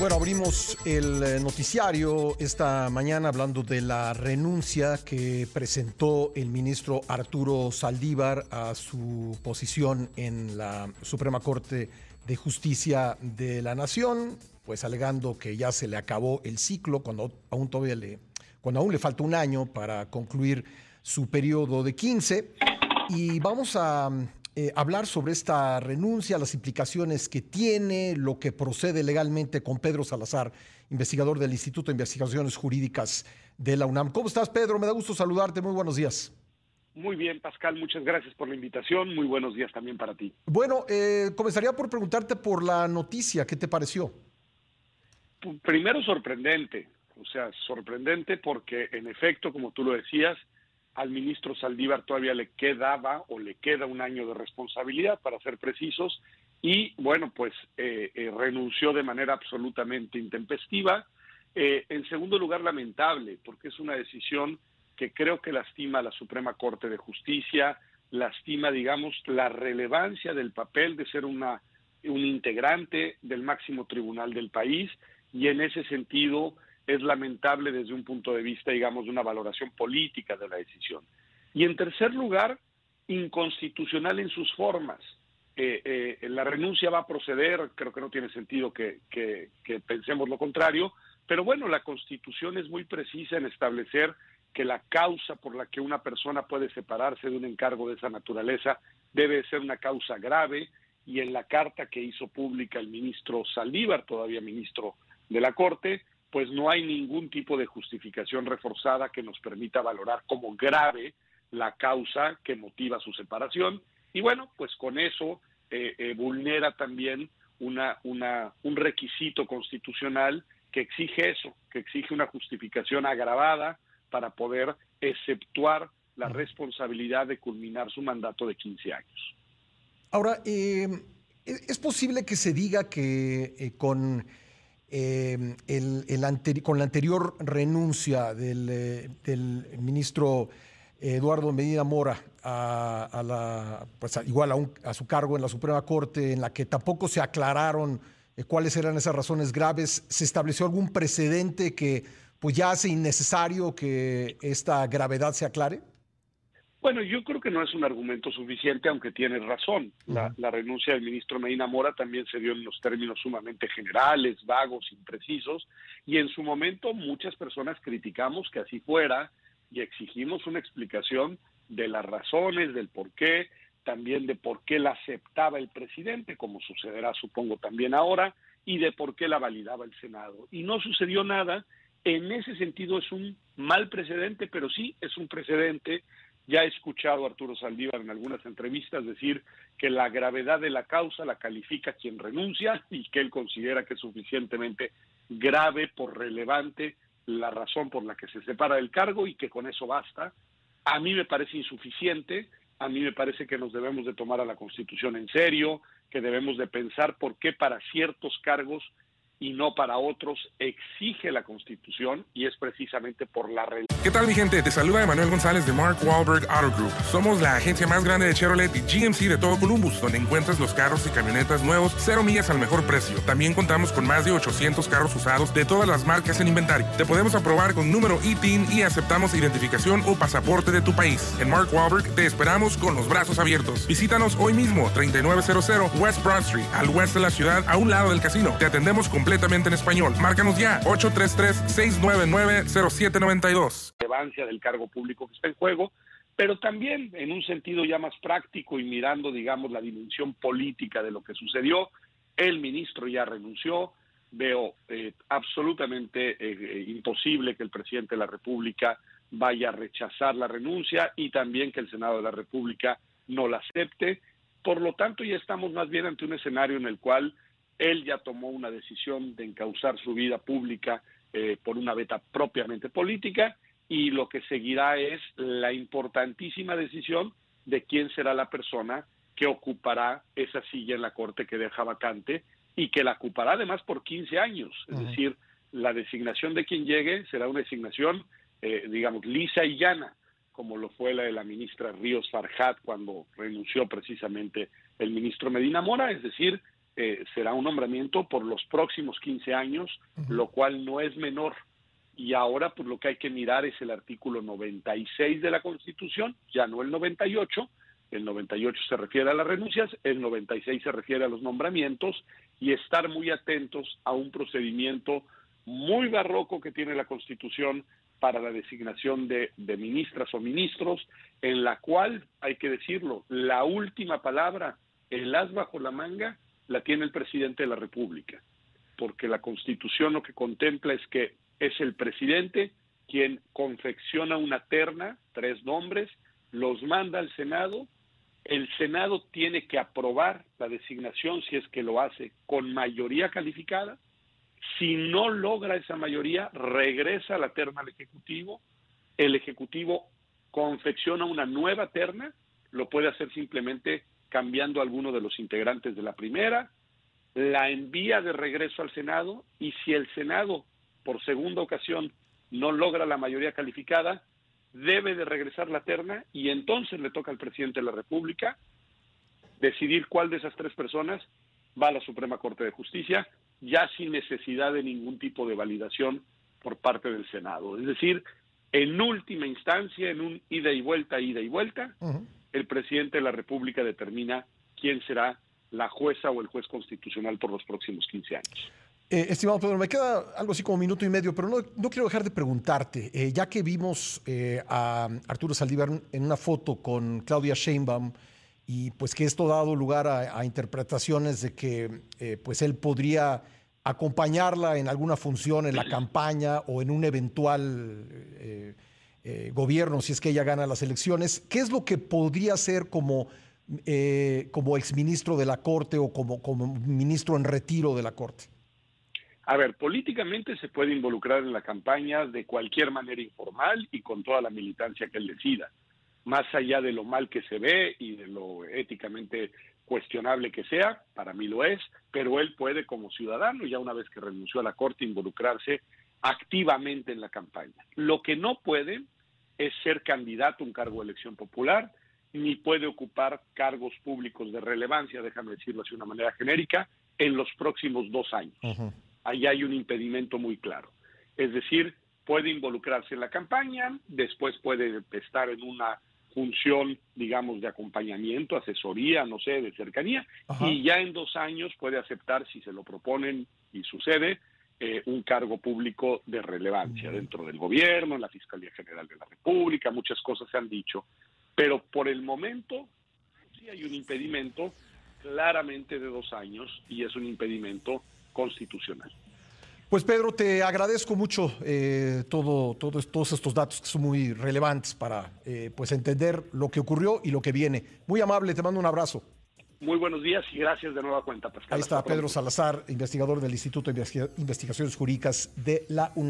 Bueno, abrimos el eh, noticiario esta mañana hablando de la renuncia que presentó el ministro Arturo Saldívar a su posición en la Suprema Corte de Justicia de la Nación, pues alegando que ya se le acabó el ciclo cuando aún todavía le, cuando aún le falta un año para concluir su periodo de 15. Y vamos a eh, hablar sobre esta renuncia, las implicaciones que tiene, lo que procede legalmente con Pedro Salazar, investigador del Instituto de Investigaciones Jurídicas de la UNAM. ¿Cómo estás, Pedro? Me da gusto saludarte. Muy buenos días. Muy bien, Pascal, muchas gracias por la invitación. Muy buenos días también para ti. Bueno, eh, comenzaría por preguntarte por la noticia. ¿Qué te pareció? Primero, sorprendente. O sea, sorprendente porque, en efecto, como tú lo decías, al ministro Saldívar todavía le quedaba o le queda un año de responsabilidad, para ser precisos, y bueno, pues eh, eh, renunció de manera absolutamente intempestiva. Eh, en segundo lugar, lamentable, porque es una decisión que creo que lastima a la Suprema Corte de Justicia, lastima, digamos, la relevancia del papel de ser una, un integrante del máximo tribunal del país, y en ese sentido es lamentable desde un punto de vista, digamos, de una valoración política de la decisión. Y en tercer lugar, inconstitucional en sus formas. Eh, eh, la renuncia va a proceder, creo que no tiene sentido que, que, pensemos lo contrario, pero bueno, la Constitución es muy precisa en establecer que la causa por la que una persona puede separarse de un encargo de esa naturaleza debe ser una causa grave y en la carta que hizo pública el ministro Saldívar, todavía ministro de la Corte, pues no hay ningún tipo de justificación reforzada que nos permita valorar como grave la causa que motiva su separación. Y bueno, pues con eso eh, eh, vulnera también una, una, un requisito constitucional que exige eso, que exige una justificación agravada para poder exceptuar la responsabilidad de culminar su mandato de 15 años. Ahora, eh, ¿es posible que se diga que con Em, con la anterior renuncia del, eh, ministro Eduardo Medina Mora a, la, pues igual a, su cargo en la Suprema Corte, en la que tampoco se aclararon eh, cuáles eran esas razones graves, ¿se estableció algún precedente que pues ya hace innecesario que esta gravedad se aclare? Bueno, yo creo que no es un argumento suficiente, aunque tienes razón. La, renuncia del ministro Medina Mora también se dio en los términos sumamente generales, vagos, imprecisos, y en su momento muchas personas criticamos que así fuera y exigimos una explicación de las razones, del por qué, también de por qué la aceptaba el presidente, como sucederá supongo también ahora, y de por qué la validaba el Senado. Y no sucedió nada. En ese sentido es un mal precedente, pero sí es un precedente ya he escuchado a Arturo Saldívar en algunas entrevistas decir que la gravedad de la causa la califica quien renuncia y que él considera que es suficientemente grave por relevante la razón por la que se separa del cargo y que con eso basta. A mí me parece insuficiente, a mí me parece que nos debemos de tomar a la Constitución en serio, que debemos de pensar por qué para ciertos cargos y no para otros exige la Constitución y es precisamente por la religión. ¿Qué tal mi gente? Te saluda Emanuel González de Mark Wahlberg Auto Group. Somos la agencia más grande de Chevrolet y GMC de todo Columbus, donde encuentras los carros y camionetas nuevos, cero millas al mejor precio. También contamos con más de 800 carros usados de todas las marcas en inventario. Te podemos aprobar con número ITIN y aceptamos identificación o pasaporte de tu país. En Mark Wahlberg te esperamos con los brazos abiertos. Visítanos hoy mismo, 3900 West Broad Street, al oeste de la ciudad, a un lado del casino. Te atendemos completamente completamente en español. Márcanos ya, 833-699-0792. Relevancia del cargo público que está en juego, pero también en un sentido ya más práctico y mirando, digamos, la dimensión política de lo que sucedió. El ministro ya renunció. Veo eh, absolutamente eh, imposible que el presidente de la República vaya a rechazar la renuncia y también que el Senado de la República no la acepte. Por lo tanto, ya estamos más bien ante un escenario en el cual Él ya tomó una decisión de encauzar su vida pública eh, por una beta propiamente política y lo que seguirá es la importantísima decisión de quién será la persona que ocupará esa silla en la Corte que deja vacante y que la ocupará además por 15 años. Es decir, la designación de quien llegue será una designación, eh, digamos, lisa y llana, como lo fue la de la ministra Ríos Farjat cuando renunció precisamente el ministro Medina Mora, es decir, eh, será un nombramiento por los próximos 15 años, lo cual no es menor. Y ahora, pues lo que hay que mirar es el artículo 96 de la Constitución, ya no el 98, el 98 se refiere a las renuncias, el 96 se refiere a los nombramientos y estar muy atentos a un procedimiento muy barroco que tiene la Constitución para la designación de, de, ministras o ministros, en la cual, hay que decirlo, la última palabra, el as bajo la manga, la tiene el presidente de la República, porque la Constitución lo que contempla es que es el presidente quien confecciona una terna, tres nombres, los manda al Senado, el Senado tiene que aprobar la designación si es que lo hace con mayoría calificada, si no logra esa mayoría, regresa la terna al Ejecutivo, el Ejecutivo confecciona una nueva terna, lo puede hacer simplemente cambiando alguno de los integrantes de la primera, la envía de regreso al Senado y si el Senado por segunda ocasión no logra la mayoría calificada, debe de regresar la terna y entonces le toca al presidente de la República decidir cuál de esas tres personas va a la Suprema Corte de Justicia, ya sin necesidad de ningún tipo de validación por parte del Senado. Es decir, en última instancia, en un ida y vuelta, ida y vuelta, el presidente de la República determina quién será la jueza o el juez constitucional por los próximos 15 años. Eh, estimado Pedro, me queda algo así como minuto y medio, pero no, no quiero dejar de preguntarte, eh, ya que vimos eh, a Arturo Saldívar en una foto con Claudia Sheinbaum y pues que esto ha dado lugar a, a interpretaciones de que pues él podría acompañarla en alguna función en la campaña o en un eventual gobierno si es que ella gana las elecciones, ¿qué es lo que podría ser como eh, como exministro de la Corte o como, como ministro en retiro de la Corte? A ver, políticamente se puede involucrar en la campaña de cualquier manera informal y con toda la militancia que él decida, más allá de lo mal que se ve y de lo éticamente cuestionable que sea, para mí lo es, pero él puede como ciudadano, ya una vez que renunció a la Corte, involucrarse activamente en la campaña. Lo que no puede es ser candidato a un cargo de elección popular, ni puede ocupar cargos públicos de relevancia, déjame decirlo así de una manera genérica, en los próximos dos años. Ahí hay un impedimento muy claro. Es decir, puede involucrarse en la campaña, después puede estar en una función, digamos, de acompañamiento, asesoría, no sé, de cercanía, y ya en dos años puede aceptar, si se lo proponen y sucede, eh, un cargo público de relevancia dentro del gobierno, en la Fiscalía General de la República, muchas cosas se han dicho, pero por el momento sí hay un impedimento claramente de dos años y es un impedimento constitucional. Pues Pedro, te agradezco mucho eh, todo, todos estos datos que son muy relevantes para eh, pues entender lo que ocurrió y lo que viene. Muy amable, te mando un abrazo. Muy buenos días y gracias de nueva cuenta, Pascal. Ahí está Pedro Salazar, investigador del Instituto de Investigaciones Jurídicas de la UNAM.